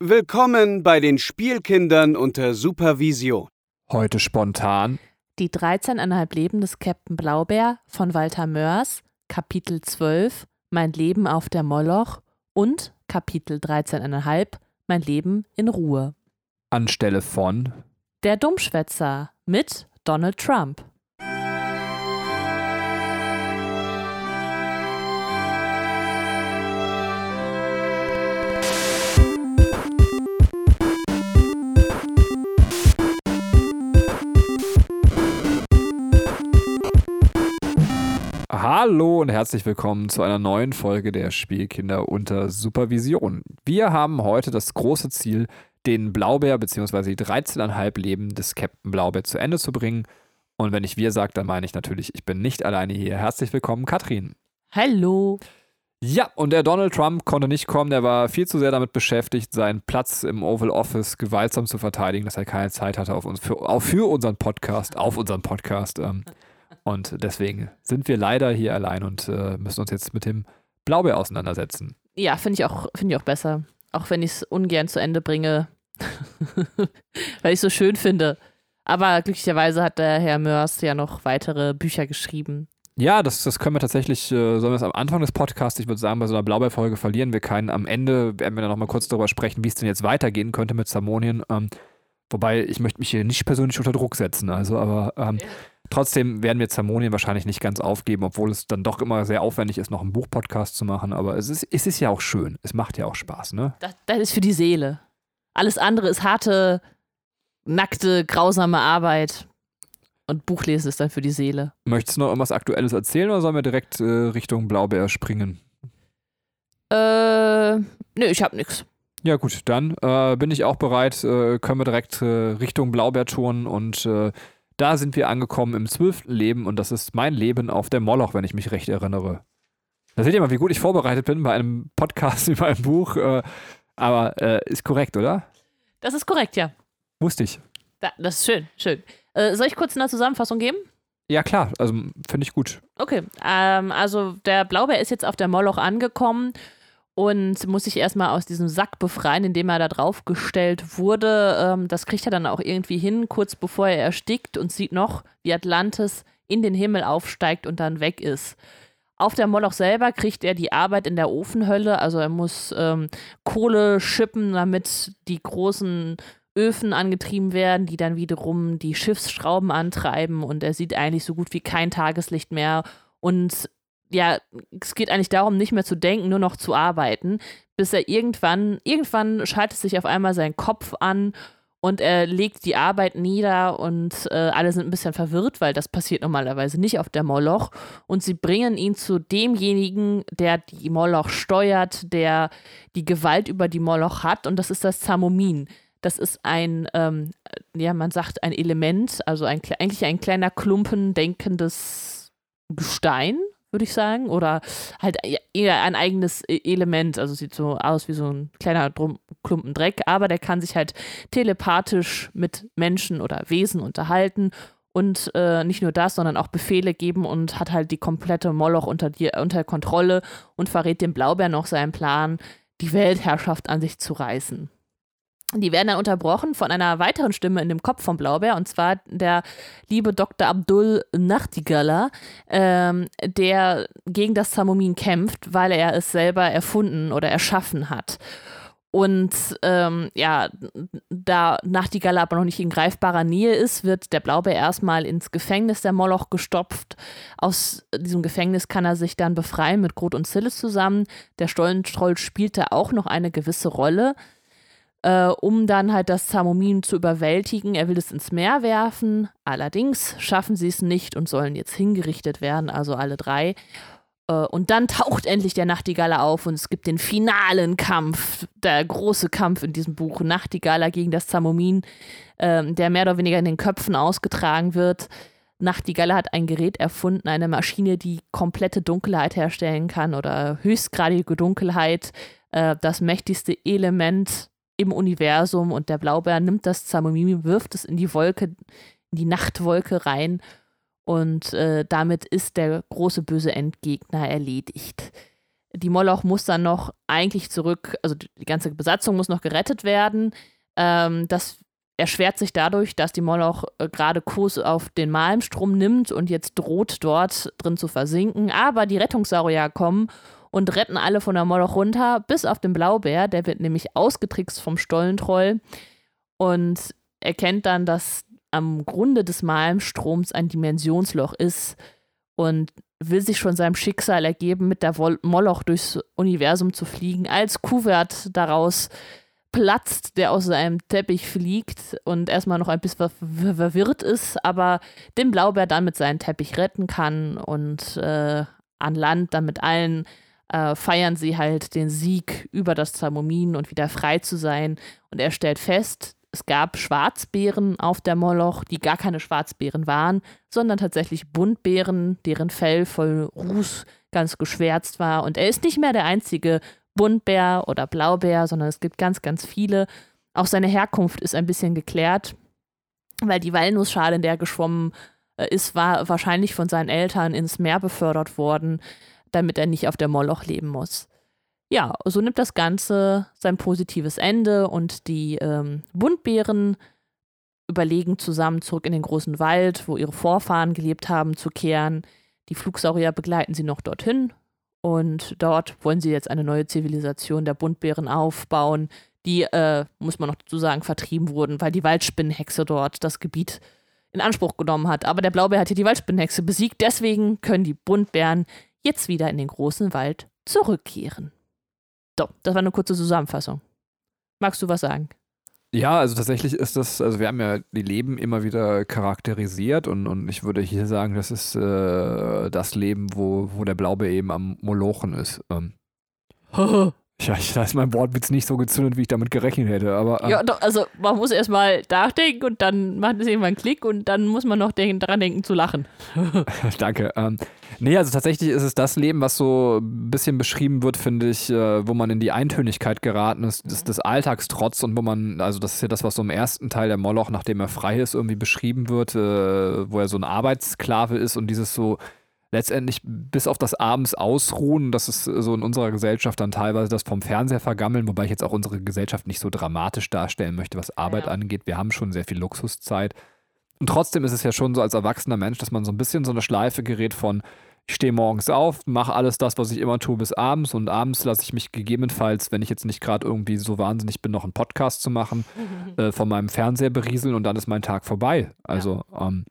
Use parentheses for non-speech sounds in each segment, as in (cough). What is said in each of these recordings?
Willkommen bei den Spielkindern unter Supervision. Heute spontan Die 13,5 Leben des Captain Blaubeer von Walter Mörs, Kapitel 12 Mein Leben auf der Moloch und Kapitel 13,5 Mein Leben in Ruhe. anstelle von Der Dummschwätzer mit Donald Trump. Hallo und herzlich willkommen zu einer neuen Folge der Spielkinder unter Supervision. Wir haben heute das große Ziel, den Blaubeer bzw. die 13,5 Leben des Captain Blaubeer zu Ende zu bringen. Und wenn ich wir sage, dann meine ich natürlich, ich bin nicht alleine hier. Herzlich willkommen, Katrin. Hallo. Ja, und der Donald Trump konnte nicht kommen. Der war viel zu sehr damit beschäftigt, seinen Platz im Oval Office gewaltsam zu verteidigen, dass er keine Zeit hatte auf uns, für, auch für unseren Podcast, auf unseren Podcast. Ähm, und deswegen sind wir leider hier allein und äh, müssen uns jetzt mit dem Blaubeer auseinandersetzen. Ja, finde ich, auch- finde ich auch besser. Auch wenn ich es ungern zu Ende bringe, (laughs) weil ich es so schön finde. Aber glücklicherweise hat der Herr Mörs ja noch weitere Bücher geschrieben. Ja, das, das können wir tatsächlich, äh, sollen wir es am Anfang des Podcasts, ich würde sagen, bei so einer Blaubeerfolge verlieren wir keinen. Am Ende werden wir dann nochmal kurz darüber sprechen, wie es denn jetzt weitergehen könnte mit Zamonien. Ähm, wobei, ich möchte mich hier nicht persönlich unter Druck setzen, also, aber ähm, trotzdem werden wir Zamonien wahrscheinlich nicht ganz aufgeben, obwohl es dann doch immer sehr aufwendig ist, noch einen Buchpodcast zu machen. Aber es ist, es ist ja auch schön. Es macht ja auch Spaß, ne? Das, das ist für die Seele. Alles andere ist harte, nackte, grausame Arbeit. Und Buchlesen ist dann für die Seele. Möchtest du noch irgendwas Aktuelles erzählen oder sollen wir direkt äh, Richtung Blaubeer springen? Äh, nö, ich hab nix. Ja, gut, dann äh, bin ich auch bereit. Äh, können wir direkt äh, Richtung Blaubeer touren und äh, da sind wir angekommen im zwölften Leben und das ist mein Leben auf der Moloch, wenn ich mich recht erinnere. Da seht ihr mal, wie gut ich vorbereitet bin bei einem Podcast (laughs) über ein Buch. Äh, aber äh, ist korrekt, oder? Das ist korrekt, ja. Wusste ich. Da, das ist schön, schön. Äh, soll ich kurz eine Zusammenfassung geben? Ja, klar, also finde ich gut. Okay, ähm, also der Blaubeer ist jetzt auf der Moloch angekommen und muss sich erstmal aus diesem Sack befreien, in dem er da draufgestellt wurde. Ähm, das kriegt er dann auch irgendwie hin, kurz bevor er erstickt und sieht noch, wie Atlantis in den Himmel aufsteigt und dann weg ist. Auf der Moloch selber kriegt er die Arbeit in der Ofenhölle, also er muss ähm, Kohle schippen, damit die großen Öfen angetrieben werden, die dann wiederum die Schiffsschrauben antreiben und er sieht eigentlich so gut wie kein Tageslicht mehr und ja, es geht eigentlich darum, nicht mehr zu denken, nur noch zu arbeiten, bis er irgendwann, irgendwann schaltet sich auf einmal sein Kopf an und er legt die Arbeit nieder und äh, alle sind ein bisschen verwirrt, weil das passiert normalerweise nicht auf der Moloch. Und sie bringen ihn zu demjenigen, der die Moloch steuert, der die Gewalt über die Moloch hat. Und das ist das Zamomin. Das ist ein, ähm, ja, man sagt ein Element, also ein, eigentlich ein kleiner Klumpen denkendes Gestein, würde ich sagen. Oder halt e- eher ein eigenes E- Element. Also sieht so aus wie so ein kleiner Drum Klumpen Dreck, aber der kann sich halt telepathisch mit Menschen oder Wesen unterhalten. Und äh, nicht nur das, sondern auch Befehle geben und hat halt die komplette Moloch unter, die, unter Kontrolle und verrät dem Blaubeer noch seinen Plan, die Weltherrschaft an sich zu reißen. Die werden dann unterbrochen von einer weiteren Stimme in dem Kopf vom Blaubeer, und zwar der liebe Dr. Abdul Nachtigalla, ähm, der gegen das Zamomin kämpft, weil er es selber erfunden oder erschaffen hat. Und ähm, ja, da Nachtigalla aber noch nicht in greifbarer Nähe ist, wird der Blaubeer erstmal ins Gefängnis der Moloch gestopft. Aus diesem Gefängnis kann er sich dann befreien mit Groth und Zillis zusammen. Der Stollentroll spielt da auch noch eine gewisse Rolle äh, um dann halt das Zamomin zu überwältigen. Er will es ins Meer werfen. Allerdings schaffen sie es nicht und sollen jetzt hingerichtet werden, also alle drei. Äh, und dann taucht (laughs) endlich der Nachtigaller auf und es gibt den finalen Kampf, der große Kampf in diesem Buch, Nachtigaller gegen das Zamomin, ähm, der mehr oder weniger in den Köpfen ausgetragen wird. Nachtigaller hat ein Gerät erfunden, eine Maschine, die komplette Dunkelheit herstellen kann oder höchstgradige Dunkelheit, äh, das mächtigste Element im Universum und der Blaubeer nimmt das Zamomin, wirft es in die Wolke, in die Nachtwolke rein und äh, damit ist der große böse Endgegner erledigt. Die Moloch muss dann noch eigentlich zurück, also die ganze Besatzung muss noch gerettet werden. Ähm, das erschwert sich dadurch, dass die Moloch äh, gerade Kurs auf den Malmstrom nimmt und jetzt droht, dort drin zu versinken. Aber die Rettungssaurier kommen und retten alle von der Moloch runter, bis auf den Blaubär. Der wird nämlich ausgetrickst vom Stollentroll und erkennt dann, dass am Grunde des Malmstroms ein Dimensionsloch ist und will sich schon seinem Schicksal ergeben, mit der Moloch durchs Universum zu fliegen, als Kuvert daraus platzt, der aus seinem Teppich fliegt und erstmal noch ein bisschen verwirrt ist, aber den Blaubär dann mit seinem Teppich retten kann und äh, an Land dann mit allen äh, feiern sie halt den Sieg über das Zamomin und wieder frei zu sein. Und er stellt fest, es gab Schwarzbären auf der Moloch, die gar keine Schwarzbären waren, sondern tatsächlich Buntbären, deren Fell voll Ruß ganz geschwärzt war. Und er ist nicht mehr der einzige Buntbär oder Blaubär, sondern es gibt ganz, ganz viele. Auch seine Herkunft ist ein bisschen geklärt, weil die Walnussschale, in der er geschwommen äh, ist, war wahrscheinlich von seinen Eltern ins Meer befördert worden, damit er nicht auf der Moloch leben muss ja, so nimmt das Ganze sein positives Ende und die ähm, Buntbären überlegen zusammen zurück in den großen Wald, wo ihre Vorfahren gelebt haben, zu kehren. Die Flugsaurier begleiten sie noch dorthin und dort wollen sie jetzt eine neue Zivilisation der Buntbären aufbauen, die, äh, muss man noch dazu sagen, vertrieben wurden, weil die Waldspinnenhexe dort das Gebiet in Anspruch genommen hat. Aber der Blaubeer hat hier die Waldspinnenhexe besiegt, deswegen können die Buntbären jetzt wieder in den großen Wald zurückkehren. So, das war eine kurze Zusammenfassung. Magst du was sagen? Ja, also tatsächlich ist das, also wir haben ja die Leben immer wieder charakterisiert und, und ich würde hier sagen, das ist äh, das Leben, wo, wo der Blaube eben am Molochen ist. Ähm. (laughs) Ja, da ist mein Wortwitz nicht so gezündet, wie ich damit gerechnet hätte, aber. Äh. Ja, doch, also man muss erstmal nachdenken und dann macht es irgendwann einen Klick und dann muss man noch den, daran denken zu lachen. (laughs) Danke. Ähm, nee, also tatsächlich ist es das Leben, was so ein bisschen beschrieben wird, finde ich, äh, wo man in die Eintönigkeit geraten ist, des, des Alltagstrotz und wo man, also das ist ja das, was so im ersten Teil der Moloch, nachdem er frei ist, irgendwie beschrieben wird, äh, wo er so ein Arbeitssklave ist und dieses so letztendlich bis auf das Abends ausruhen, das ist so in unserer Gesellschaft dann teilweise das vom Fernseher vergammeln, wobei ich jetzt auch unsere Gesellschaft nicht so dramatisch darstellen möchte, was Arbeit ja. angeht. Wir haben schon sehr viel Luxuszeit. Und trotzdem ist es ja schon so als erwachsener Mensch, dass man so ein bisschen so eine Schleife gerät von, ich stehe morgens auf, mache alles das, was ich immer tue, bis abends und abends lasse ich mich gegebenenfalls, wenn ich jetzt nicht gerade irgendwie so wahnsinnig bin, noch einen Podcast zu machen, (laughs) äh, von meinem Fernseher berieseln und dann ist mein Tag vorbei. Also, ja. ähm,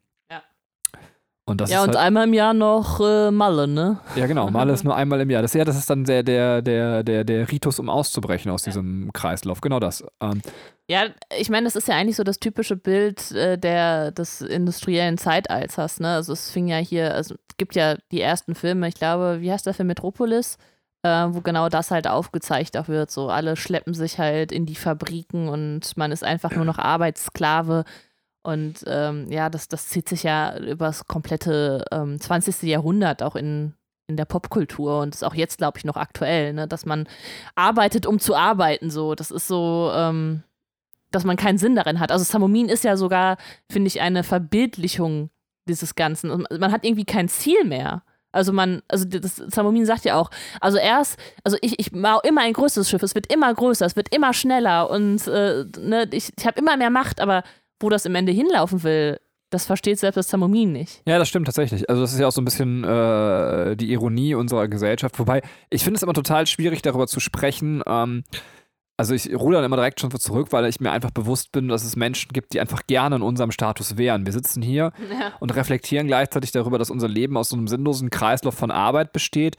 und das ja, und halt, einmal im Jahr noch äh, Malle, ne? Ja, genau. (laughs) Malle ist nur einmal im Jahr. Das, ja, das ist dann der, der, der, der, der Ritus, um auszubrechen aus ja. diesem Kreislauf. Genau das. Ähm, ja, ich meine, das ist ja eigentlich so das typische Bild äh, der, des industriellen Zeitalters, ne? Also es fing ja hier, also es gibt ja die ersten Filme, ich glaube, wie heißt der Film Metropolis? Äh, wo genau das halt aufgezeichnet wird. So, alle schleppen sich halt in die Fabriken und man ist einfach nur noch Arbeitssklave und ähm, ja, das, das zieht sich ja über das komplette ähm, 20. Jahrhundert auch in, in der Popkultur und ist auch jetzt, glaube ich, noch aktuell, ne? dass man arbeitet, um zu arbeiten. So, das ist so, ähm, dass man keinen Sinn darin hat. Also Samomin ist ja sogar, finde ich, eine Verbildlichung dieses Ganzen. Man hat irgendwie kein Ziel mehr. Also man, also das Samomin sagt ja auch, also erst, also ich, ich baue immer ein größeres Schiff, es wird immer größer, es wird immer schneller und äh, ne, ich, ich habe immer mehr Macht, aber wo das im Ende hinlaufen will, das versteht selbst das Zamomin nicht. Ja, das stimmt tatsächlich. Also das ist ja auch so ein bisschen äh, die Ironie unserer Gesellschaft. Wobei, ich finde es immer total schwierig, darüber zu sprechen. Ähm, also ich ruhe dann immer direkt schon zurück, weil ich mir einfach bewusst bin, dass es Menschen gibt, die einfach gerne in unserem Status wären. Wir sitzen hier (laughs) ja. und reflektieren gleichzeitig darüber, dass unser Leben aus so einem sinnlosen Kreislauf von Arbeit besteht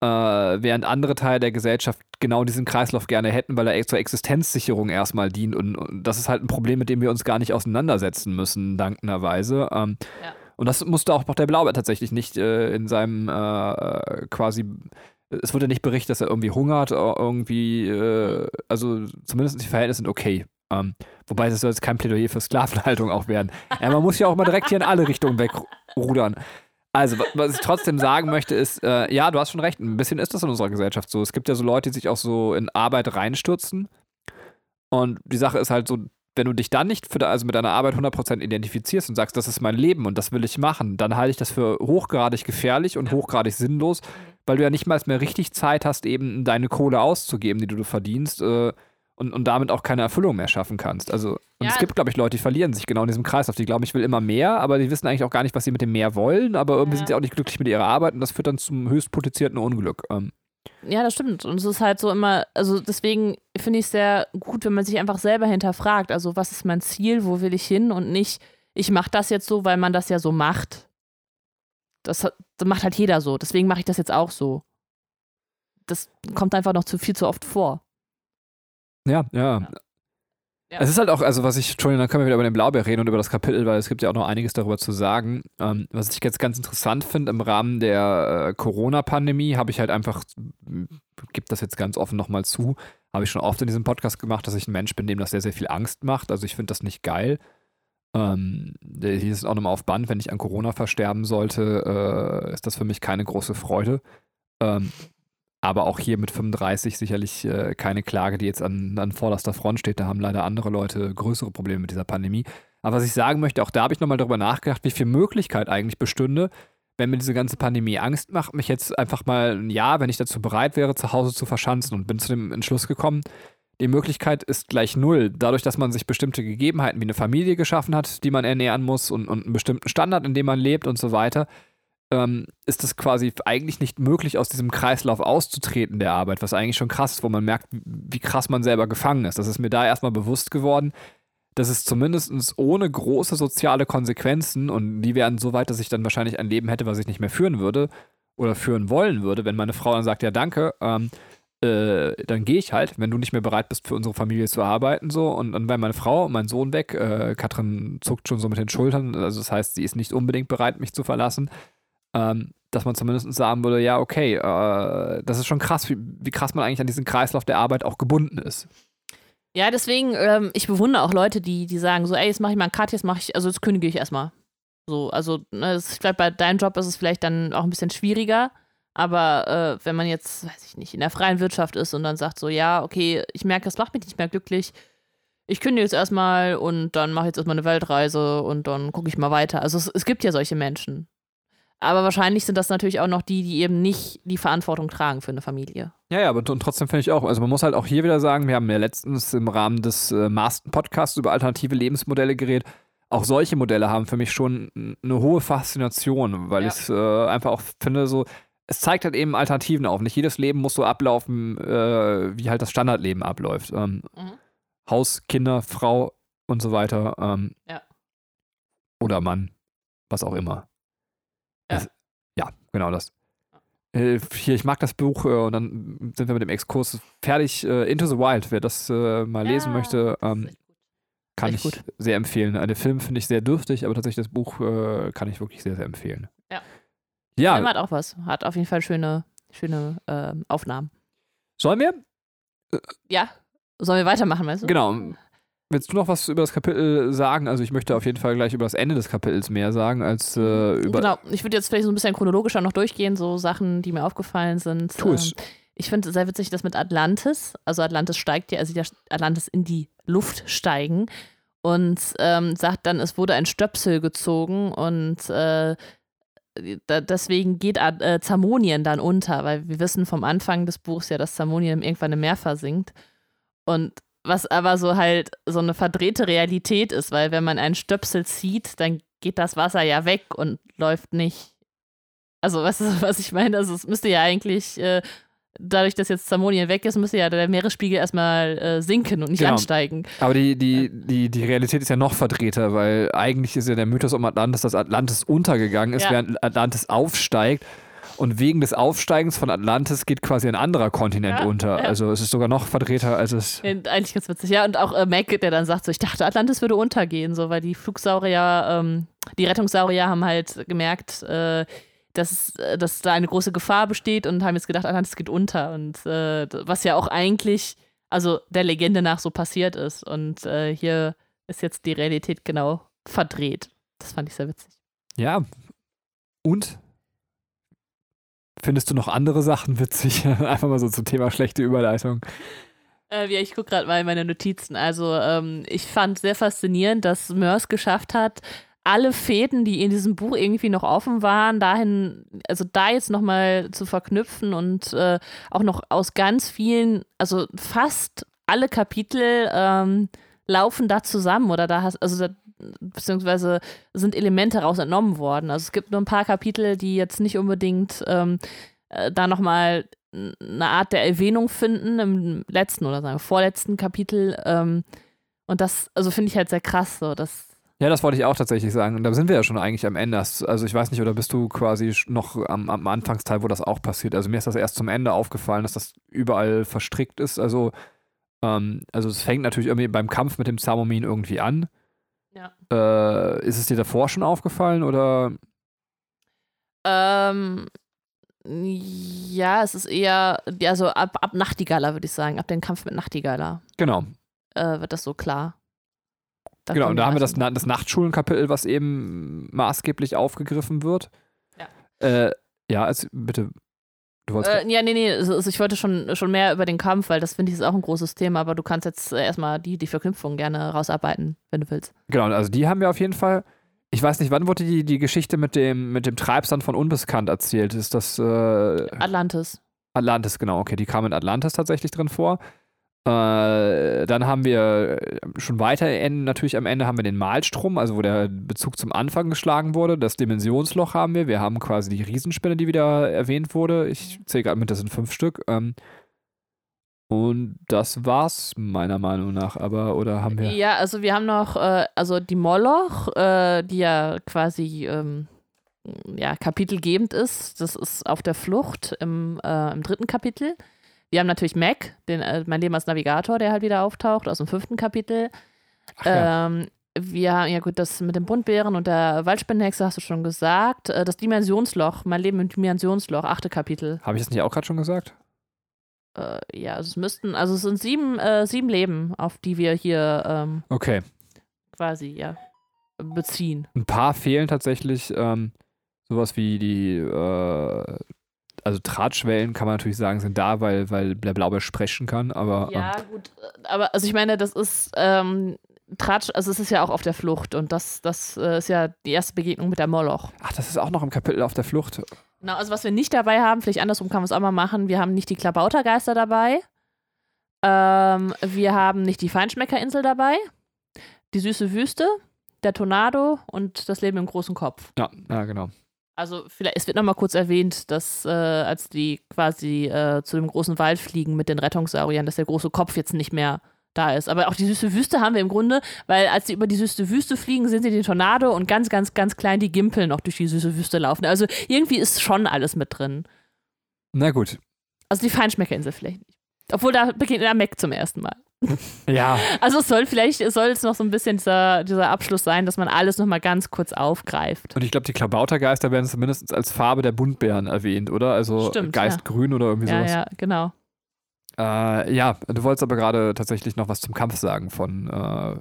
äh, während andere Teile der Gesellschaft genau diesen Kreislauf gerne hätten, weil er zur Existenzsicherung erstmal dient. Und, und, das ist halt ein Problem, mit dem wir uns gar nicht auseinandersetzen müssen, dankenderweise. Ähm, ja. Und das musste auch der Blaubeer tatsächlich nicht äh, in seinem äh, quasi. Es wurde nicht berichtet, dass er irgendwie hungert, irgendwie, äh, also zumindest die Verhältnisse sind okay. Ähm, wobei es soll jetzt kein Plädoyer für Sklavenhaltung auch werden. Man muss ja auch mal direkt hier in alle Richtungen wegrudern. Also, was ich trotzdem sagen möchte, ist, äh, ja, du hast schon recht, ein bisschen ist das in unserer Gesellschaft so. Es gibt ja so Leute, die sich auch so in Arbeit reinstürzen. Und die Sache ist halt so, wenn du dich dann nicht für, also mit deiner Arbeit 100% identifizierst und sagst, das ist mein Leben und das will ich machen, dann halte ich das für hochgradig gefährlich und hochgradig sinnlos, weil du ja nicht mal mehr richtig Zeit hast, eben deine Kohle auszugeben, die du verdienst. Äh, und, und damit auch keine Erfüllung mehr schaffen kannst. Also, und Ja. es gibt, glaube ich, Leute, die verlieren sich genau in diesem Kreislauf. Die glauben, ich will immer mehr, aber die wissen eigentlich auch gar nicht, was sie mit dem mehr wollen, aber irgendwie Ja. sind sie auch nicht glücklich mit ihrer Arbeit und das führt dann zum höchst potenzierten Unglück. Ähm, Ja, das stimmt. Und es ist halt so immer, also deswegen finde ich es sehr gut, wenn man sich einfach selber hinterfragt. Also, was ist mein Ziel, wo will ich hin und nicht, ich mache das jetzt so, weil man das ja so macht. Das, hat- das macht halt jeder so. Deswegen mache ich das jetzt auch so. Das kommt einfach noch zu viel zu oft vor. Ja, ja. Ja. Es ist halt auch, also was ich, Entschuldigung, dann können wir wieder über den Blaubeer reden und über das Kapitel, weil es gibt ja auch noch einiges darüber zu sagen. Ähm, was ich jetzt ganz interessant finde, im Rahmen der äh, Corona-Pandemie habe ich halt einfach, gibt das jetzt ganz offen nochmal zu, habe ich schon oft in diesem Podcast gemacht, dass ich ein Mensch bin, dem das sehr, sehr viel Angst macht. Also ich finde das nicht geil. Ähm, hier ist auch nochmal auf Band, wenn ich an Corona versterben sollte, äh, ist das für mich keine große Freude. Ähm, aber auch hier mit 35 sicherlich äh, keine Klage, die jetzt an, an vorderster Front steht. Da haben leider andere Leute größere Probleme mit dieser Pandemie. Aber was ich sagen möchte, auch da habe ich nochmal darüber nachgedacht, wie viel Möglichkeit eigentlich bestünde, wenn mir diese ganze Pandemie Angst macht, mich jetzt einfach mal ein Jahr, wenn ich dazu bereit wäre, zu Hause zu verschanzen und bin zu dem Entschluss gekommen, die Möglichkeit ist gleich null. Dadurch, dass man sich bestimmte Gegebenheiten wie eine Familie geschaffen hat, die man ernähren muss und, und einen bestimmten Standard, in dem man lebt und so weiter, ähm, ist es quasi eigentlich nicht möglich, aus diesem Kreislauf auszutreten der Arbeit, was eigentlich schon krass ist, wo man merkt, wie, krass man selber gefangen ist. Das ist mir da erstmal bewusst geworden, dass es zumindest ohne große soziale Konsequenzen, und die wären so weit, dass ich dann wahrscheinlich ein Leben hätte, was ich nicht mehr führen würde oder führen wollen würde, wenn meine Frau dann sagt, ja danke, ähm, äh, dann gehe ich halt, wenn du nicht mehr bereit bist, für unsere Familie zu arbeiten, so. Und dann wäre meine Frau und mein Sohn weg. Äh, Katrin zuckt schon so mit den Schultern. Also das heißt, sie ist nicht unbedingt bereit, mich zu verlassen. Ähm, dass man zumindest sagen würde, ja, okay, äh, das ist schon krass, wie, wie krass man eigentlich an diesen Kreislauf der Arbeit auch gebunden ist. Ja, deswegen, ähm, ich bewundere auch Leute, die, die sagen so, ey, jetzt mache ich mal einen Cut, jetzt mache ich, also jetzt kündige ich erstmal. So, also, ne, das- ich glaube, bei deinem Job ist es vielleicht dann auch ein bisschen schwieriger, aber äh, wenn man jetzt, weiß ich nicht, in der freien Wirtschaft ist und dann sagt so, ja, okay, ich merke, es macht mich nicht mehr glücklich, ich kündige jetzt erstmal und dann mache ich jetzt erstmal eine Weltreise und dann gucke ich mal weiter. Also es, es gibt ja solche Menschen. Aber wahrscheinlich sind das natürlich auch noch die, die eben nicht die Verantwortung tragen für eine Familie. Ja, ja, aber trotzdem finde ich auch, also man muss halt auch hier wieder sagen, wir haben ja letztens im Rahmen des äh, Masten-Podcasts über alternative Lebensmodelle geredet. Auch solche Modelle haben für mich schon eine hohe Faszination, weil Ja. ich es äh, einfach auch finde, so, es zeigt halt eben Alternativen auf. Nicht jedes Leben muss so ablaufen, äh, wie halt das Standardleben abläuft. Ähm, Mhm. Haus, Kinder, Frau und so weiter. Ähm, Ja. Oder Mann, was auch immer. Genau das. Äh, hier, ich mag das Buch äh, und dann sind wir mit dem Exkurs fertig. Äh, Into the Wild, wer das mal lesen möchte, ähm, kann ich gut. sehr empfehlen. Den Film finde ich sehr dürftig, aber tatsächlich das Buch kann ich wirklich sehr, sehr empfehlen. Ja. Ja, Film hat auch was. Hat auf jeden Fall schöne, schöne ähm, Aufnahmen. sollen wir? Ja. Sollen wir weitermachen, weißt du? Genau. Willst du noch was über das Kapitel sagen? Also ich möchte auf jeden Fall gleich über das Ende des Kapitels mehr sagen, als äh, über... Genau. Ich würde jetzt vielleicht so ein bisschen chronologischer noch durchgehen, so Sachen, die mir aufgefallen sind. Tu es. Ähm, ich finde sehr witzig, das mit Atlantis. Also Atlantis steigt ja, also Atlantis in die Luft steigen und ähm, sagt dann, es wurde ein Stöpsel gezogen und äh, da, deswegen geht äh, Zamonien dann unter, weil wir wissen vom Anfang des Buchs ja, dass Zamonien irgendwann im Meer versinkt. Und was aber so halt so eine verdrehte Realität ist, weil wenn man einen Stöpsel zieht, dann geht das Wasser ja weg und läuft nicht. Also, weißt du, (laughs) was ich meine? Also, es müsste ja eigentlich, äh, dadurch, dass jetzt Zamonien weg ist, müsste ja der Meeresspiegel erstmal äh, sinken und nicht Genau. ansteigen. Aber die, die, die, die Realität ist ja noch verdrehter, weil eigentlich ist ja der Mythos um Atlantis, dass Atlantis untergegangen ist, Ja. während Atlantis aufsteigt. Und wegen des Aufsteigens von Atlantis geht quasi ein anderer Kontinent Ja, unter. ja. Also es ist sogar noch verdrehter, als es. Ja, Eigentlich ganz witzig. Ja, und auch äh, Mac, der dann sagt so, ich dachte, Atlantis würde untergehen, so, weil die Flugsaurier, ähm, die Rettungssaurier haben halt gemerkt, äh, dass, äh, dass da eine große Gefahr besteht und haben jetzt gedacht, Atlantis geht unter. Und äh, was ja auch eigentlich, also der Legende nach so passiert ist. Und äh, hier ist jetzt die Realität genau verdreht. Das fand ich sehr witzig. Ja. Und? Findest du noch andere Sachen witzig? (laughs) Einfach mal so zum Thema schlechte Überleitung. Äh, ja, ich gucke gerade mal in meine Notizen. Also, ähm, ich fand sehr faszinierend, dass Mörs geschafft hat, alle Fäden, die in diesem Buch irgendwie noch offen waren, dahin, also da jetzt nochmal zu verknüpfen und äh, auch noch aus ganz vielen, also fast alle Kapitel ähm, laufen da zusammen oder da hast, also da, beziehungsweise sind Elemente raus entnommen worden. Also es gibt nur ein paar Kapitel, die jetzt nicht unbedingt ähm, äh, da nochmal eine Art der Erwähnung finden im letzten oder sagen wir, vorletzten Kapitel. Ähm, und das, also finde ich halt sehr krass, so dass ja, das wollte ich auch tatsächlich sagen. Und da sind wir ja schon eigentlich am Ende. Also ich weiß nicht, oder bist du quasi noch am, am Anfangsteil, wo das auch passiert? Also mir ist das erst zum Ende aufgefallen, dass das überall verstrickt ist. Also, ähm, also es fängt natürlich irgendwie beim Kampf mit dem Zamomin irgendwie an. Ja. Äh, ist es dir davor schon aufgefallen oder? Ähm, ja, es ist eher, also ab, ab Nachtigaller würde ich sagen, ab dem Kampf mit Nachtigaller. Genau. Äh, wird das so klar. Da genau, und da haben wir das, das Nachtschulenkapitel, was eben maßgeblich aufgegriffen wird. Ja. Äh, ja, also bitte. Du wolltest äh, ja, nee, nee, also ich wollte schon, schon mehr über den Kampf, weil das finde ich ist auch ein großes Thema, aber du kannst jetzt erstmal die, die Verknüpfung gerne rausarbeiten, wenn du willst. Genau, also die haben wir auf jeden Fall. Ich weiß nicht, wann wurde die, die Geschichte mit dem, mit dem Treibsand von Unbekannt erzählt? Ist das. Äh, Atlantis. Atlantis, genau, okay. Die kam in Atlantis tatsächlich drin vor. Äh, dann haben wir äh, schon weiter natürlich am Ende haben wir den Malstrom, also wo der Bezug zum Anfang geschlagen wurde. Das Dimensionsloch haben wir. Wir haben quasi die Riesenspinne, die wieder erwähnt wurde. Ich zähle gerade mit, das sind fünf Stück. Ähm, und das war's meiner Meinung nach, aber oder haben wir? Ja, also wir haben noch, äh, also die Moloch, die ja quasi ähm, ja, kapitelgebend ist. Das ist auf der Flucht im, im dritten Kapitel. Wir haben natürlich Mac, den, äh, mein Leben als Navigator, der halt wieder auftaucht aus dem fünften Kapitel. Ja. Ähm, wir haben, ja gut, das mit dem Buntbären und der Waldspinnenhexe hast du schon gesagt. Äh, das Dimensionsloch, mein Leben im Dimensionsloch, achte Kapitel. Habe ich das nicht auch gerade schon gesagt? Äh, ja, also es müssten, also es sind sieben, äh, sieben Leben, auf die wir hier ähm, okay. quasi, ja, beziehen. Ein paar fehlen tatsächlich. Ähm, sowas wie die äh, also Drahtschwellen kann man natürlich sagen, sind da, weil, weil der Blaubeer sprechen kann, aber. Ja, ähm, gut, aber also ich meine, das ist ähm, Tratsch, also es ist ja auch auf der Flucht und das, das äh, ist ja die erste Begegnung mit der Moloch. Ach, das ist auch noch im Kapitel auf der Flucht. Genau, also was wir nicht dabei haben, vielleicht andersrum kann man es auch mal machen, wir haben nicht die Klabautergeister dabei. Ähm, wir haben nicht die Feinschmeckerinsel dabei, die süße Wüste, der Tornado und das Leben im großen Kopf. Ja, ja genau. Also vielleicht, es wird nochmal kurz erwähnt, dass äh, als die quasi äh, zu dem großen Wald fliegen mit den Rettungssauriern, dass der große Kopf jetzt nicht mehr da ist. Aber auch die süße Wüste haben wir im Grunde, weil als sie über die süße Wüste fliegen, sind sie den Tornado und ganz, ganz, ganz klein die Gimpel noch durch die süße Wüste laufen. Also irgendwie ist schon alles mit drin. Na gut. Also die Feinschmeckerinsel vielleicht nicht. Obwohl da beginnt der Mac zum ersten Mal. Ja. Also es soll vielleicht, soll es noch so ein bisschen dieser, dieser Abschluss sein, dass man alles nochmal ganz kurz aufgreift. Und ich glaube, die Klabautergeister werden zumindest als Farbe der Buntbären erwähnt, oder? Also Stimmt, Geistgrün ja. oder irgendwie ja, sowas. Ja, genau. Äh, ja, du wolltest aber gerade tatsächlich noch was zum Kampf sagen von äh,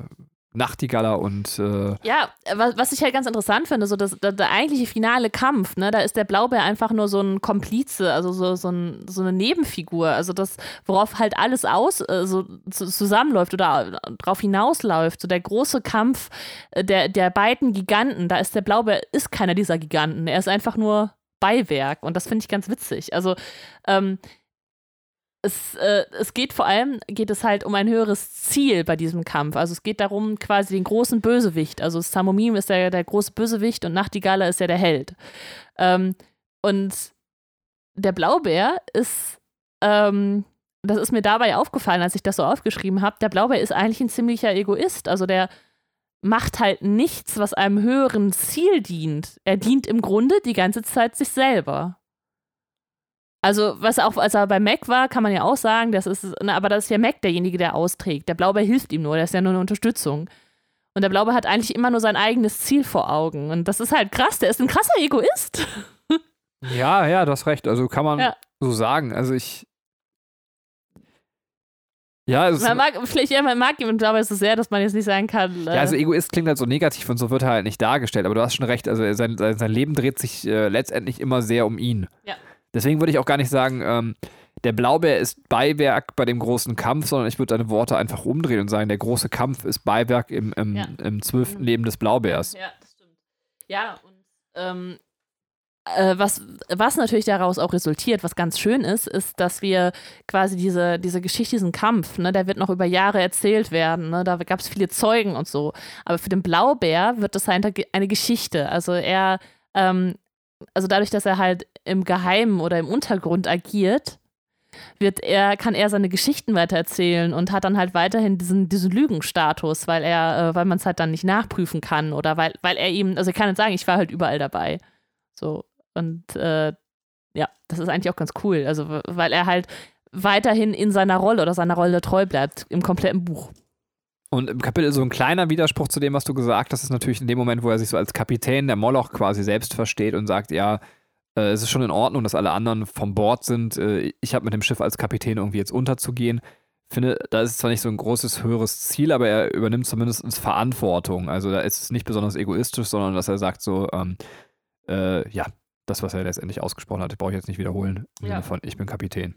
Nachtigaller und. Äh ja, was, was ich halt ganz interessant finde, so das, der, der, eigentliche finale Kampf, ne, da ist der Blaubeer einfach nur so ein Komplize, also so, so, ein, so eine Nebenfigur, also das, worauf halt alles aus, äh, so zusammenläuft oder darauf hinausläuft, so der große Kampf äh, der, der beiden Giganten, da ist der Blaubeer, ist keiner dieser Giganten, er ist einfach nur Beiwerk und das finde ich ganz witzig. Also, ähm, es, äh, es geht vor allem, geht es halt um ein höheres Ziel bei diesem Kampf. Also es geht darum, quasi den großen Bösewicht. Also Samomim ist der, der große Bösewicht und Nachtigaller ist ja der Held. Ähm, und der Blaubeer ist, ähm, das ist mir dabei aufgefallen, als ich das so aufgeschrieben habe, der Blaubeer ist eigentlich ein ziemlicher Egoist. Also der macht halt nichts, was einem höheren Ziel dient. Er dient im Grunde die ganze Zeit sich selber. Also, was auch, als er bei Mac war, kann man ja auch sagen, das ist, na, aber das ist ja Mac derjenige, der austrägt. Der Blaube hilft ihm nur, der ist ja nur eine Unterstützung. Und der Blaube hat eigentlich immer nur sein eigenes Ziel vor Augen. Und das ist halt krass, der ist ein krasser Egoist. (laughs) ja, ja, du hast recht. Also kann man ja. so sagen. Also ich. Ja, also man mag, vielleicht, ja, man mag ihn, es ist sehr, dass man jetzt nicht sagen kann. Äh ja, also Egoist klingt halt so negativ und so wird er halt nicht dargestellt. Aber du hast schon recht, also sein, sein Leben dreht sich äh, letztendlich immer sehr um ihn. Ja. Deswegen würde ich auch gar nicht sagen, ähm, der Blaubeer ist Beiwerk bei dem großen Kampf, sondern ich würde deine Worte einfach umdrehen und sagen, der große Kampf ist Beiwerk im, im, ja. im zwölften Leben des Blaubeers. Ja, das stimmt. Ja, und ähm, äh, was, was natürlich daraus auch resultiert, was ganz schön ist, ist, dass wir quasi diese, diese Geschichte, diesen Kampf, ne, der wird noch über Jahre erzählt werden, ne, da gab es viele Zeugen und so. Aber für den Blaubär wird das eine, eine Geschichte. Also er, ähm, also dadurch, dass er halt im Geheimen oder im Untergrund agiert, wird er, kann er seine Geschichten weitererzählen und hat dann halt weiterhin diesen, diesen Lügenstatus, weil er, äh, weil man es halt dann nicht nachprüfen kann oder weil, weil er ihm, also ich kann nicht sagen, ich war halt überall dabei. So. Und äh, ja, das ist eigentlich auch ganz cool. Also, weil er halt weiterhin in seiner Rolle oder seiner Rolle treu bleibt, im kompletten Buch. Und im Kapitel so ein kleiner Widerspruch zu dem, was du gesagt hast, ist natürlich in dem Moment, wo er sich so als Kapitän der Moloch quasi selbst versteht und sagt, ja, äh, es ist schon in Ordnung, dass alle anderen vom Bord sind. Äh, ich habe mit dem Schiff als Kapitän irgendwie jetzt unterzugehen. Ich finde, da ist zwar nicht so ein großes, höheres Ziel, aber er übernimmt zumindest Verantwortung. Also da ist es nicht besonders egoistisch, sondern dass er sagt so, ähm, äh, ja, das, was er letztendlich ausgesprochen hat, brauche ich jetzt nicht wiederholen. Im ja. Sinne von, ich bin Kapitän.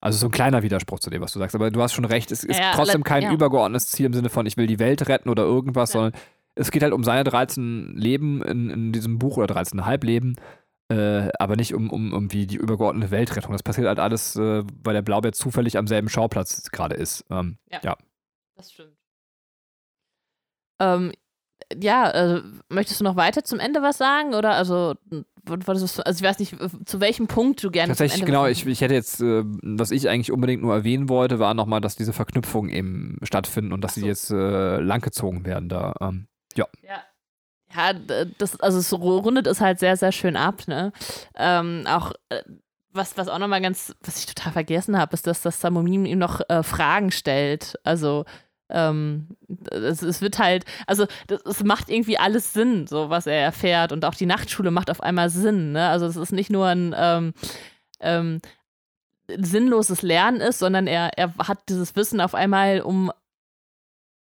Ja. Also so ein kleiner Widerspruch zu dem, was du sagst. Aber du hast schon recht, es ist ja, trotzdem kein ja. übergeordnetes Ziel im Sinne von, ich will die Welt retten oder irgendwas, sondern es geht halt um seine 13 Leben in, in diesem Buch oder 13,5 Leben. Äh, aber nicht um, um irgendwie die übergeordnete Weltrettung. Das passiert halt alles, äh, weil der Blaubeer zufällig am selben Schauplatz gerade ist. Ähm, ja. Das stimmt. Ähm, ja, äh, möchtest du noch weiter zum Ende was sagen? Oder also also ich weiß nicht, zu welchem Punkt du gerne. Tatsächlich, genau, ich, ich hätte jetzt, äh, was ich eigentlich unbedingt nur erwähnen wollte, war nochmal, dass diese Verknüpfungen eben stattfinden und dass so. sie jetzt äh, langgezogen werden da. Ähm, ja. ja. Ja, das, also es rundet es halt sehr, sehr schön ab, ne? Ähm, auch äh, was, was auch nochmal ganz, was ich total vergessen habe, ist, dass das Samomin ihm noch äh, Fragen stellt. Also ähm, es, es, wird halt, also es macht irgendwie alles Sinn, so was er erfährt und auch die Nachtschule macht auf einmal Sinn. Ne? Also es ist nicht nur ein ähm, ähm, sinnloses Lernen ist, sondern er, er hat dieses Wissen auf einmal, um,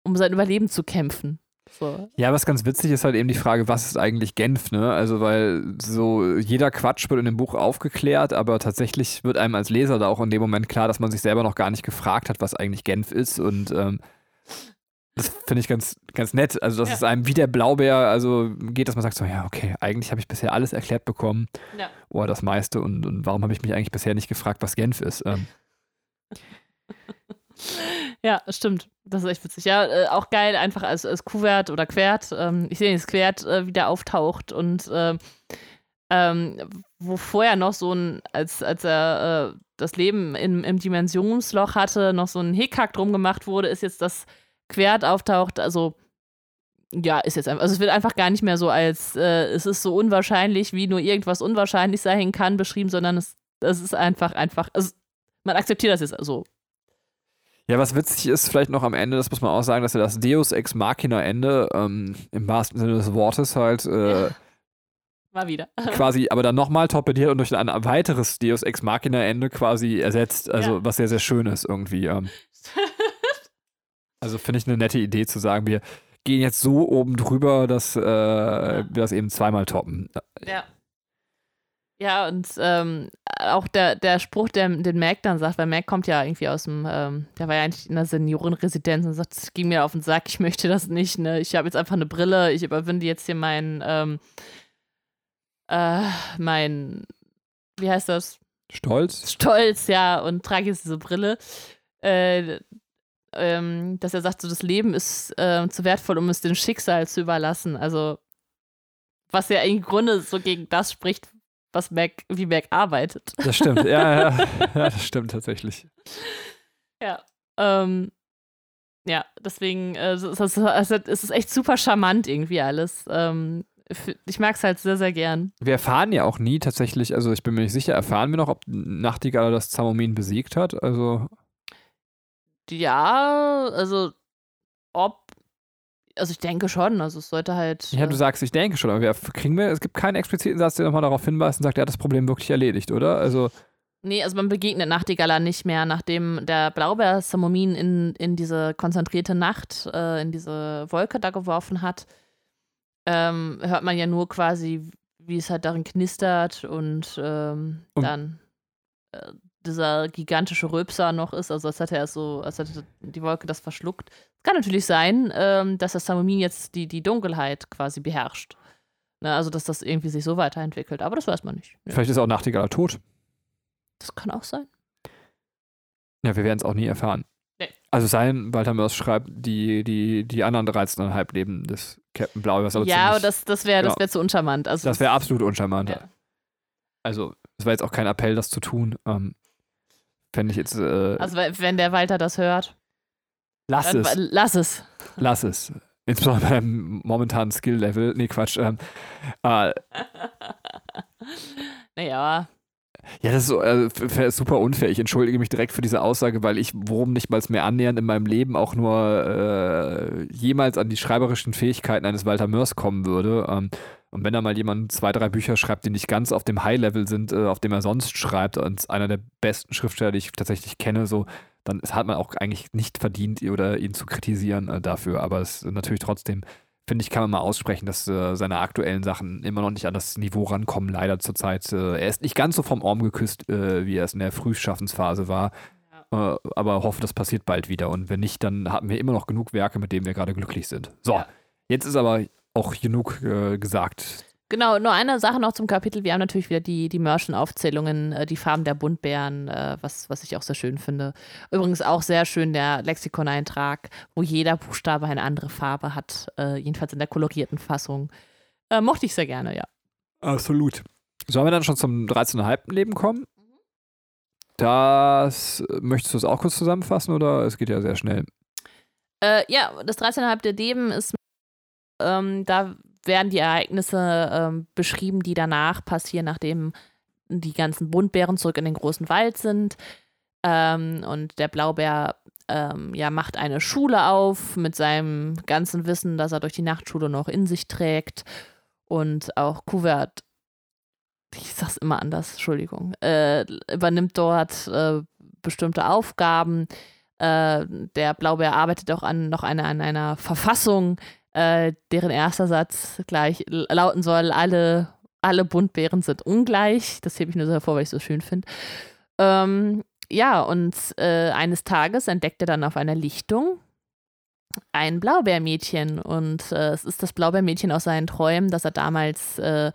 um sein Überleben zu kämpfen. So. Ja, was ganz witzig ist halt eben die Frage, was ist eigentlich Genf, ne? Also, weil so jeder Quatsch wird in dem Buch aufgeklärt, aber tatsächlich wird einem als Leser da auch in dem Moment klar, dass man sich selber noch gar nicht gefragt hat, was eigentlich Genf ist und ähm, das finde ich ganz, ganz nett. Also, dass ja. es einem wie der Blaubeer also geht, dass man sagt so, ja, okay, eigentlich habe ich bisher alles erklärt bekommen. Ja. Oder das meiste. Und, und warum habe ich mich eigentlich bisher nicht gefragt, was Genf ist? Ähm. (laughs) ja, stimmt. Das ist echt witzig. Ja, äh, auch geil, einfach als, als Kuvert oder Quert. Ähm, ich sehe, das Quert äh, wieder auftaucht und äh, ähm, wo vorher noch so ein, als, als er äh, das Leben im, im Dimensionsloch hatte, noch so ein Hickhack drum gemacht wurde, ist jetzt das Quert auftaucht, also ja, ist jetzt einfach, also es wird einfach gar nicht mehr so als, äh, es ist so unwahrscheinlich, wie nur irgendwas unwahrscheinlich sein kann, beschrieben, sondern es, es ist einfach, einfach, also man akzeptiert das jetzt so. Ja, was witzig ist, vielleicht noch am Ende, das muss man auch sagen, dass er das Deus Ex Machina Ende, ähm, im wahrsten Sinne des Wortes halt, äh, Mal wieder. (laughs) quasi, aber dann nochmal torpediert und durch ein weiteres Deus Ex Machina Ende quasi ersetzt, also ja. was sehr, sehr schön ist irgendwie. Ähm. Also finde ich eine nette Idee zu sagen, wir gehen jetzt so oben drüber, dass äh, wir das eben zweimal toppen. Ja. Ja, und ähm, auch der, der Spruch, der, den Mac dann sagt, weil Mac kommt ja irgendwie aus dem, ähm, der war ja eigentlich in der Seniorenresidenz und sagt, es ging mir auf den Sack, ich möchte das nicht, ne? Ich habe jetzt einfach eine Brille, ich überwinde jetzt hier mein, ähm, äh, mein, wie heißt das? Stolz. Stolz, ja, und trage jetzt diese Brille. Äh, ähm, dass er sagt, so das Leben ist äh, zu wertvoll, um es dem Schicksal zu überlassen. Also, was ja im Grunde so gegen das spricht, was Mac, wie Mac arbeitet. Das stimmt, ja, ja, (laughs) ja das stimmt tatsächlich. Ja, ähm, ja, deswegen äh, es ist es echt super charmant irgendwie alles. Ähm, ich mag es halt sehr, sehr gern. Wir erfahren ja auch nie tatsächlich, also ich bin mir nicht sicher, erfahren wir noch, ob Nachtigall das Zamomin besiegt hat? Also ja, also ob. Also ich denke schon, also es sollte halt. Ja, du äh sagst, ich denke schon, aber wir kriegen wir, es gibt keinen expliziten Satz, der nochmal darauf hinweist und sagt, er hat das Problem wirklich erledigt, oder? Also. Nee, also man begegnet Nachtigaller nicht mehr, nachdem der Blaubeer Samomin in, in diese konzentrierte Nacht, äh, in diese Wolke da geworfen hat, ähm, hört man ja nur quasi, wie es halt darin knistert und, ähm, und dann äh, dieser gigantische Röpser noch ist, also als hätte er so, als hätte die Wolke das verschluckt. Es kann natürlich sein, ähm, dass das Samomin jetzt die, die Dunkelheit quasi beherrscht. Ne, also, dass das irgendwie sich so weiterentwickelt. Aber das weiß man nicht. Ja. Vielleicht ist auch Nachtigaller tot. Das kann auch sein. Ja, wir werden es auch nie erfahren. Nee. Also sein, Walter Mörs schreibt, die, die, die anderen 13,5 Leben des Captain Blau. Was aber ja, aber das, das wäre das genau. wär zu uncharmant. Also, das wäre absolut uncharmant. Ja. Also, es war jetzt auch kein Appell, das zu tun. Ähm, Fände ich jetzt. Äh, Also, we- wenn der Walter das hört, lass dann es. lass es. Lass es. Insbesondere beim momentanen Skill-Level. Nee, Quatsch. Ähm, äh, (laughs) Naja, ja, das ist so, äh, super unfair. Ich entschuldige mich direkt für diese Aussage, weil ich worum nicht mal mehr annähernd in meinem Leben auch nur äh, jemals an die schreiberischen Fähigkeiten eines Walter Mörs kommen würde. Ähm, und wenn da mal jemand zwei, drei Bücher schreibt, die nicht ganz auf dem High-Level sind, äh, auf dem er sonst schreibt, und einer der besten Schriftsteller, die ich tatsächlich kenne, so, dann hat man auch eigentlich nicht verdient, oder ihn zu kritisieren äh, dafür. Aber es ist natürlich trotzdem, finde ich, kann man mal aussprechen, dass äh, seine aktuellen Sachen immer noch nicht an das Niveau rankommen, leider zurzeit. Er ist nicht ganz so vom Orm geküsst, wie er es in der Frühschaffensphase war. Aber hoffe, das passiert bald wieder. Und wenn nicht, dann haben wir immer noch genug Werke, mit denen wir gerade glücklich sind. So, Ja. jetzt ist aber auch genug äh, gesagt. Genau, nur eine Sache noch zum Kapitel. Wir haben natürlich wieder die, die Merchant-Aufzählungen, äh, die Farben der Buntbären, äh, was, was ich auch sehr schön finde. Übrigens auch sehr schön der Lexikoneintrag, wo jeder Buchstabe eine andere Farbe hat, äh, jedenfalls in der kolorierten Fassung. Äh, mochte ich sehr gerne, ja. Absolut. Sollen wir dann schon zum 13,5. Leben kommen? Das äh, möchtest du es auch kurz zusammenfassen oder es geht ja sehr schnell? Äh, ja, das 13,5. Leben ist, ähm, da werden die Ereignisse ähm, beschrieben, die danach passieren, nachdem die ganzen Buntbären zurück in den großen Wald sind. Ähm, und der Blaubär ähm, ja, macht eine Schule auf mit seinem ganzen Wissen, das er durch die Nachtschule noch in sich trägt. Und auch Kuvert, ich sag's immer anders, Entschuldigung, äh, übernimmt dort äh, bestimmte Aufgaben. Äh, der Blaubeer arbeitet auch an noch eine, an einer Verfassung, äh, deren erster Satz gleich lauten soll: alle, alle Buntbären sind ungleich. Das hebe ich nur so hervor, weil ich es so schön finde. Ähm, ja, und äh, eines Tages entdeckt er dann auf einer Lichtung ein Blaubeermädchen. Und äh, es ist das Blaubeermädchen aus seinen Träumen, das er damals, äh,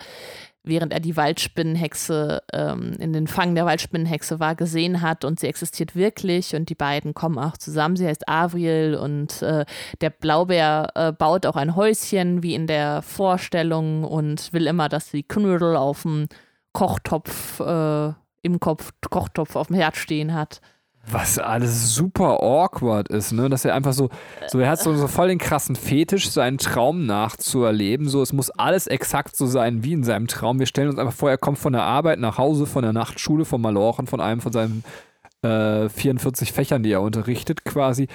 während er die Waldspinnenhexe ähm, in den Fang der Waldspinnenhexe war, gesehen hat. Und sie existiert wirklich. Und die beiden kommen auch zusammen. Sie heißt Avriel und äh, der Blaubeer äh, baut auch ein Häuschen, wie in der Vorstellung, und will immer, dass sie Knödel auf dem Kochtopf, äh, im Kopf, Kochtopf auf dem Herd stehen hat. Was alles super awkward ist, ne? Dass er einfach so, so er hat so, so voll den krassen Fetisch, seinen Traum nachzuerleben. So, es muss alles exakt so sein wie in seinem Traum. Wir stellen uns einfach vor, er kommt von der Arbeit nach Hause, von der Nachtschule, von Malochen, von einem von seinen äh, 44 Fächern, die er unterrichtet, quasi.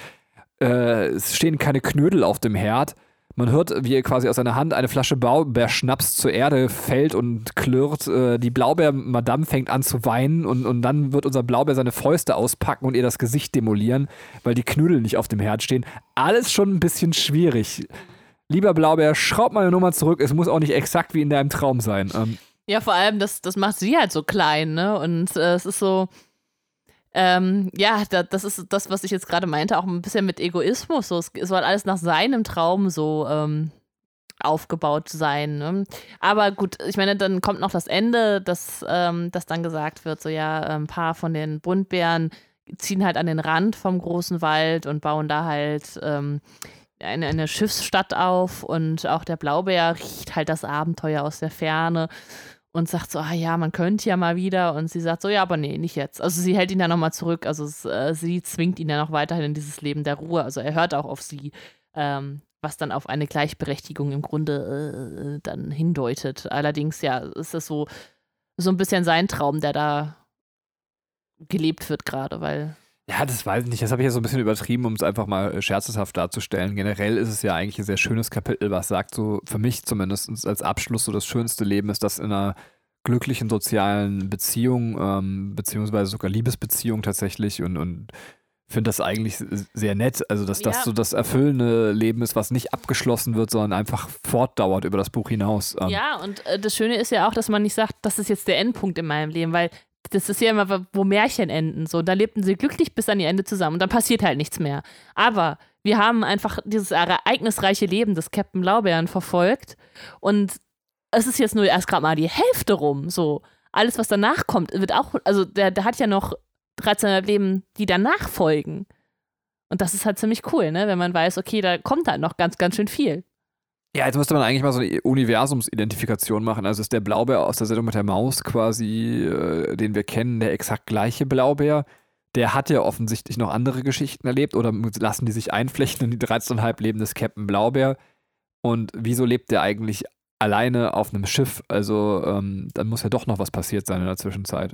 Äh, es stehen keine Knödel auf dem Herd. Man hört, wie er quasi aus seiner Hand eine Flasche Blaubeerschnaps zur Erde fällt und klirrt. Äh, die Blaubeer-Madame fängt an zu weinen und, und dann wird unser Blaubeer seine Fäuste auspacken und ihr das Gesicht demolieren, weil die Knödel nicht auf dem Herd stehen. Alles schon ein bisschen schwierig. Lieber Blaubeer, schraub mal eine Nummer zurück. Es muss auch nicht exakt wie in deinem Traum sein. Ähm, Ja, vor allem, das, das macht sie halt so klein, ne? Und äh, es ist so, ähm, ja, da, das ist das, was ich jetzt gerade meinte, auch ein bisschen mit Egoismus. So, es, es soll alles nach seinem Traum so ähm, aufgebaut sein. Ne? Aber gut, ich meine, dann kommt noch das Ende, dass, ähm, dass dann gesagt wird, so ja, ein paar von den Buntbären ziehen halt an den Rand vom großen Wald und bauen da halt ähm, eine, eine Schiffsstadt auf und auch der Blaubeer riecht halt das Abenteuer aus der Ferne und sagt so, ah ja, man könnte ja mal wieder. Und sie sagt so, ja, aber nee, nicht jetzt. Also sie hält ihn dann nochmal zurück. Also äh, sie zwingt ihn ja noch weiterhin in dieses Leben der Ruhe. Also er hört auch auf sie, ähm, was dann auf eine Gleichberechtigung im Grunde äh, dann hindeutet. Allerdings, ja, ist es so, so ein bisschen sein Traum, der da gelebt wird gerade, weil Ja, das weiß ich nicht. Das habe ich ja so ein bisschen übertrieben, um es einfach mal äh, scherzhaft darzustellen. Generell ist es ja eigentlich ein sehr schönes Kapitel, was sagt so, für mich zumindest als Abschluss, so das schönste Leben ist das in einer glücklichen sozialen Beziehung, ähm, beziehungsweise sogar Liebesbeziehung tatsächlich und, und finde das eigentlich sehr nett. Also, dass das Ja. so das erfüllende Leben ist, was nicht abgeschlossen wird, sondern einfach fortdauert über das Buch hinaus. Ähm, Ja, und äh, das Schöne ist ja auch, dass man nicht sagt, das ist jetzt der Endpunkt in meinem Leben, weil das ist ja immer, wo Märchen enden. So, da lebten sie glücklich bis an ihr Ende zusammen und dann passiert halt nichts mehr. Aber wir haben einfach dieses ereignisreiche Leben des Captain Blaubeeren verfolgt und es ist jetzt nur erst gerade mal die Hälfte rum. So, alles, was danach kommt, wird auch, also der, der hat ja noch 13 Leben, die danach folgen. Und das ist halt ziemlich cool, ne? Wenn man weiß, okay, da kommt halt noch ganz, ganz schön viel. Ja, jetzt müsste man eigentlich mal so eine Universumsidentifikation machen. Also ist der Blaubär aus der Sendung mit der Maus quasi, äh, den wir kennen, der exakt gleiche Blaubär. Der hat ja offensichtlich noch andere Geschichten erlebt oder lassen die sich einflechten in die 13,5 Leben des Captain Blaubär. Und wieso lebt der eigentlich alleine auf einem Schiff? Also ähm, dann muss ja doch noch was passiert sein in der Zwischenzeit.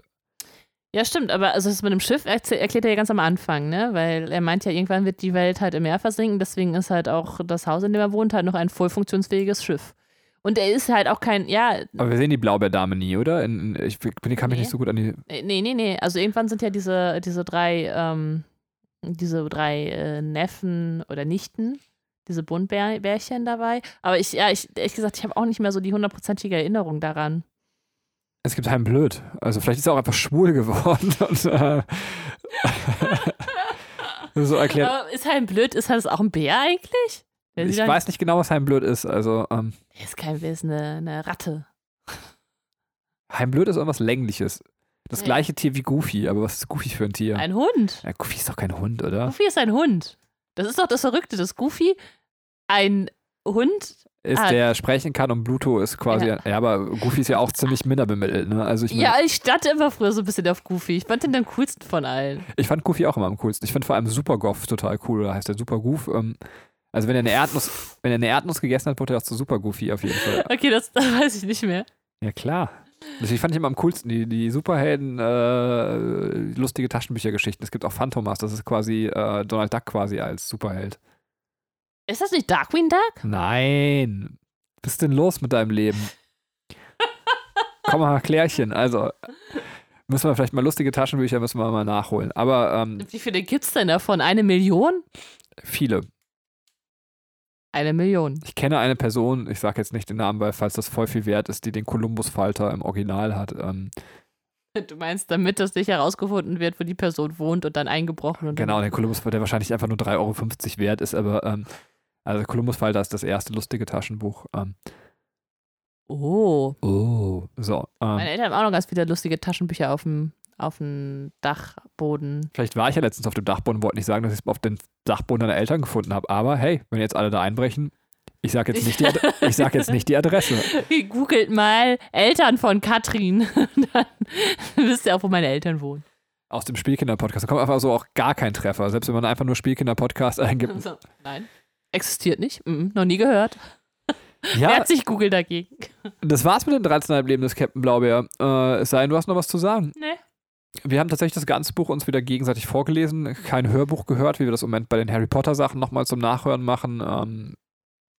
Ja, stimmt, aber also das mit dem Schiff erklärt er ja ganz am Anfang, ne? Weil er meint ja, irgendwann wird die Welt halt im Meer versinken, deswegen ist halt auch das Haus, in dem er wohnt, halt noch ein voll funktionsfähiges Schiff. Und er ist halt auch kein, ja. Aber wir sehen die Blaubeerdame nie, oder? In, in, ich bin, kann mich nee. nicht so gut an die. Äh, nee, nee, nee. Also irgendwann sind ja diese, diese drei, ähm, diese drei äh, Neffen oder Nichten, diese Buntbärchen dabei. Aber ich, ja, ich, ehrlich gesagt, ich habe auch nicht mehr so die hundertprozentige Erinnerung daran. Es gibt einen Blöd. Also vielleicht ist er auch einfach schwul geworden. (laughs) Und, äh, (laughs) so erklärt. Aber ist Heim blöd? Ist das auch ein Bär eigentlich? ich weiß nicht genau, was Heim blöd ist. Also, ähm, ist kein ist eine, eine Ratte. Heim blöd ist irgendwas Längliches. Das ja. gleiche Tier wie Goofy, aber was ist Goofy für ein Tier? Ein Hund. Ja, Goofy ist doch kein Hund, oder? Goofy ist ein Hund. Das ist doch das Verrückte, dass Goofy ein Hund ist, ah. der sprechen kann und Bluto ist quasi, ja. ja. aber Goofy ist ja auch ziemlich minderbemittelt, ne? Also ich mein, ja, ich stand immer früher so ein bisschen auf Goofy. Ich fand den am coolsten von allen. Ich fand Goofy auch immer am coolsten. Ich finde vor allem Super Goff total cool, da heißt der Super Goof. Ähm, also wenn er eine Erdnuss, wenn er eine Erdnuss gegessen hat, wurde er auch zu Super Goofy auf jeden Fall. (laughs) Okay, das, das weiß ich nicht mehr. Ja, klar. Deswegen fand ich immer am coolsten die, die Superhelden, äh, lustige Taschenbüchergeschichten. Es gibt auch Phantomas, das ist quasi äh, Donald Duck quasi als Superheld. Ist das nicht Darkwing Duck? Nein. Was ist denn los mit deinem Leben? (laughs) Komm mal, Klärchen. Also, müssen wir vielleicht mal lustige Taschenbücher müssen wir mal nachholen. Aber ähm, wie viele gibt es denn davon? Eine Million? Viele. Eine Million. Ich kenne eine Person, ich sage jetzt nicht den Namen, weil falls das voll viel wert ist, die den Columbus-Falter im Original hat. Ähm, Du meinst, damit das nicht herausgefunden wird, wo die Person wohnt und dann eingebrochen und Genau, der Columbus, der wahrscheinlich einfach nur 3,50 Euro wert ist, aber ähm, also Columbus-Falter ist das erste lustige Taschenbuch. Ähm. Oh. Oh. So. Ähm. Meine Eltern haben auch noch ganz viele lustige Taschenbücher auf dem, auf dem Dachboden. Vielleicht war ich ja letztens auf dem Dachboden, wollte nicht sagen, dass ich es auf dem Dachboden deiner Eltern gefunden habe. Aber hey, wenn jetzt alle da einbrechen, ich sage jetzt, nicht die (laughs) sag jetzt nicht die Adresse. Googelt mal Eltern von Katrin. (laughs) Dann wisst ihr auch, wo meine Eltern wohnen. Aus dem Spielkinder-Podcast. Da kommt einfach so auch gar kein Treffer. Selbst wenn man einfach nur Spielkinder-Podcast eingibt. (laughs) Also, nein. Existiert nicht. Mhm, noch nie gehört. (laughs) Ja, Wer hat sich Google dagegen? Das war's mit den 13,5 Leben des Captain Blaubeer. Äh, es sei denn, du hast noch was zu sagen. Nee. Wir haben tatsächlich das ganze Buch uns wieder gegenseitig vorgelesen, kein Hörbuch gehört, wie wir das im Moment bei den Harry Potter Sachen nochmal zum Nachhören machen. Ähm,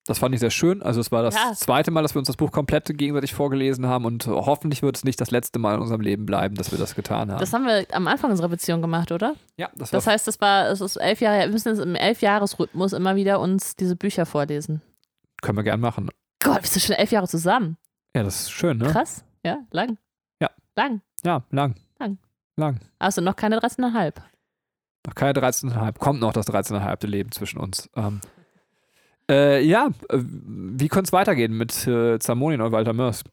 das fand ich sehr schön. Also es war das ja. zweite Mal, dass wir uns das Buch komplett gegenseitig vorgelesen haben und hoffentlich wird es nicht das letzte Mal in unserem Leben bleiben, dass wir das getan haben. Das haben wir am Anfang unserer Beziehung gemacht, oder? Ja, das, das heißt, das war, es ist elf Jahre, wir müssen im Elfjahresrhythmus immer wieder uns diese Bücher vorlesen. Können wir gern machen. Gott, wir sind schon elf Jahre zusammen. Ja, das ist schön, ne? Krass. Ja, lang. Ja. Lang. Ja, lang. Lang. Lang. Also noch keine 13,5. Noch keine 13,5. Kommt noch das 13,5. Leben zwischen uns. Ähm, äh, ja, äh, wie könnte es weitergehen mit äh, Zamonien und Walter Mörs?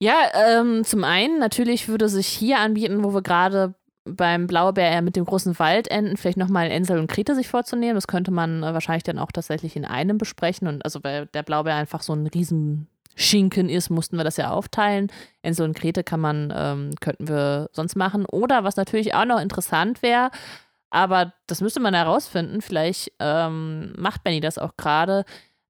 Ja, ähm, zum einen natürlich würde sich hier anbieten, wo wir gerade beim Blaubeer mit dem großen Wald enden, vielleicht nochmal Ensel und Krete sich vorzunehmen. Das könnte man äh, wahrscheinlich dann auch tatsächlich in einem besprechen. Und also weil der Blaubeer einfach so ein Riesenschinken ist, mussten wir das ja aufteilen. Ensel und Krete kann man, ähm, könnten wir sonst machen. Oder was natürlich auch noch interessant wäre, aber das müsste man herausfinden. Vielleicht ähm, macht Benny das auch gerade.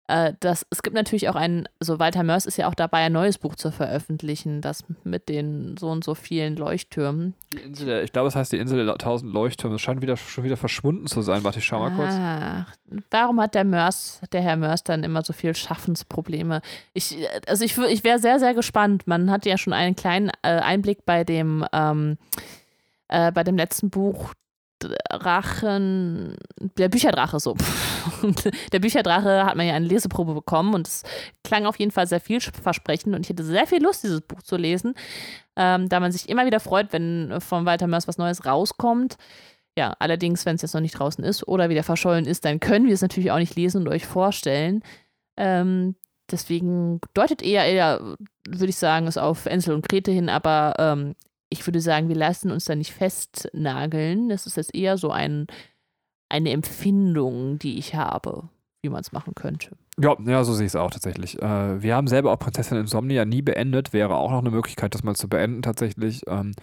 Äh, das, es gibt natürlich auch ein, so Walter Mörs ist ja auch dabei, ein neues Buch zu veröffentlichen, das mit den so und so vielen Leuchttürmen. Die Insel ich glaube, es heißt die Insel der tausend Leuchttürme. Es scheint wieder, schon wieder verschwunden zu sein. Warte, ich schau mal kurz. Ach, warum hat der Mörs, der Herr Mörs dann immer so viel Schaffensprobleme? Ich, also ich, ich wäre sehr, sehr gespannt. Man hat ja schon einen kleinen äh, Einblick bei dem, ähm, äh, bei dem letzten Buch Drachen, der Bücherdrache so. (laughs) der Bücherdrache hat man ja eine Leseprobe bekommen und es klang auf jeden Fall sehr vielversprechend und ich hatte sehr viel Lust, dieses Buch zu lesen, ähm, da man sich immer wieder freut, wenn von Walter Mörs was Neues rauskommt. Ja, allerdings, wenn es jetzt noch nicht draußen ist oder wieder verschollen ist, dann können wir es natürlich auch nicht lesen und euch vorstellen. Ähm, deswegen deutet eher, eher würde ich sagen, es auf Ensel und Grete hin, aber ähm, ich würde sagen, wir lassen uns da nicht festnageln. Das ist jetzt eher so ein, eine Empfindung, die ich habe, wie man es machen könnte. Ja, ja, so sehe ich es auch tatsächlich. Äh, wir haben selber auch Prinzessin Insomnia nie beendet. Wäre auch noch eine Möglichkeit, das mal zu beenden tatsächlich. Ähm,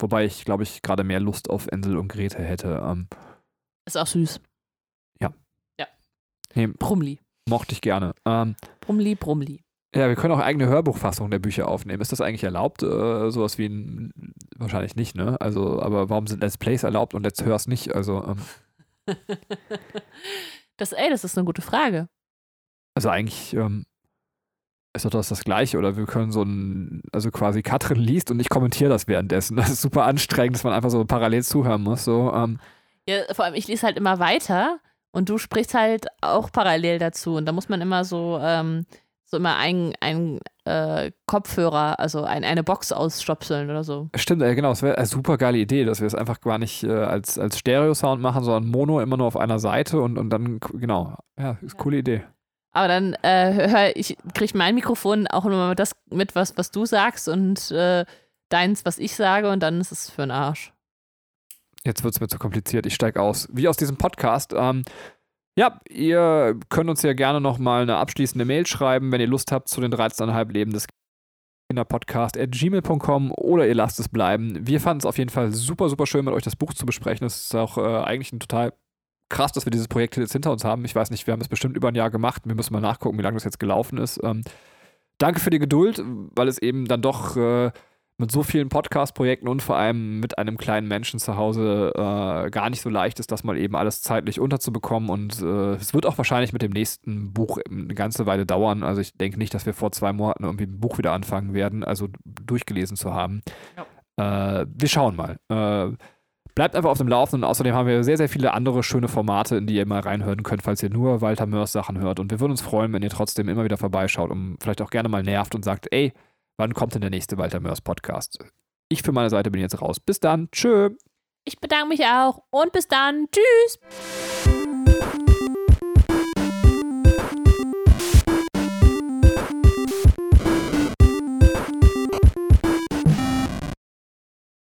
wobei ich, glaube ich, gerade mehr Lust auf Ensel und Grete hätte. Ähm, ist auch süß. Ja. Ja. Nee, Brumli. mochte ich gerne. Ähm, Brumli, Brumli. Ja, wir können auch eigene Hörbuchfassungen der Bücher aufnehmen. Ist das eigentlich erlaubt? Äh, sowas wie ein. Wahrscheinlich nicht, ne? Also, aber warum sind Let's Plays erlaubt und Let's Hör's nicht? Also, ähm, (laughs) Das, ey, das ist eine gute Frage. Also eigentlich ähm, ist doch das das Gleiche. Oder wir können so ein, also quasi Katrin liest und ich kommentiere das währenddessen. Das ist super anstrengend, dass man einfach so parallel zuhören muss. So, ähm, Ja, vor allem, ich lese halt immer weiter und du sprichst halt auch parallel dazu. Und da muss man immer so, ähm, so immer ein, ein äh, Kopfhörer, also ein, eine Box ausstöpseln oder so. stimmt, äh, genau, es wäre eine super geile Idee, dass wir es einfach gar nicht äh, als, als Stereo-Sound machen, sondern Mono immer nur auf einer Seite und, und dann, genau. Ja, ist eine Ja. coole Idee. Aber dann äh, (laughs) hör, ich kriege mein Mikrofon auch immer das mit, was, was du sagst und äh, deins, was ich sage, und dann ist es für den Arsch. Jetzt wird es mir zu kompliziert. Ich steige aus. Wie aus diesem Podcast. Ähm, ja, ihr könnt uns ja gerne nochmal eine abschließende Mail schreiben, wenn ihr Lust habt zu den 13,5 Leben des Kinderpodcast at gmail.com oder ihr lasst es bleiben. Wir fanden es auf jeden Fall super, super schön, mit euch das Buch zu besprechen. Es ist auch äh, eigentlich ein total krass, dass wir dieses Projekt jetzt hinter uns haben. Ich weiß nicht, wir haben es bestimmt über ein Jahr gemacht. Wir müssen mal nachgucken, wie lange das jetzt gelaufen ist. Ähm, danke für die Geduld, weil es eben dann doch äh, mit so vielen Podcast-Projekten und vor allem mit einem kleinen Menschen zu Hause äh, gar nicht so leicht ist, das mal eben alles zeitlich unterzubekommen. Und äh, es wird auch wahrscheinlich mit dem nächsten Buch eine ganze Weile dauern. Also ich denke nicht, dass wir vor zwei Monaten irgendwie ein Buch wieder anfangen werden, also durchgelesen zu haben. Äh, wir schauen mal. Äh, bleibt einfach auf dem Laufenden. Außerdem haben wir sehr, sehr viele andere schöne Formate, in die ihr mal reinhören könnt, falls ihr nur Walter Mörs Sachen hört. Und wir würden uns freuen, wenn ihr trotzdem immer wieder vorbeischaut und vielleicht auch gerne mal nervt und sagt, ey, wann kommt denn der nächste Walter Mörs Podcast? Ich für meine Seite bin jetzt raus. Bis dann. Tschö. Ich bedanke mich auch und bis dann. Tschüss.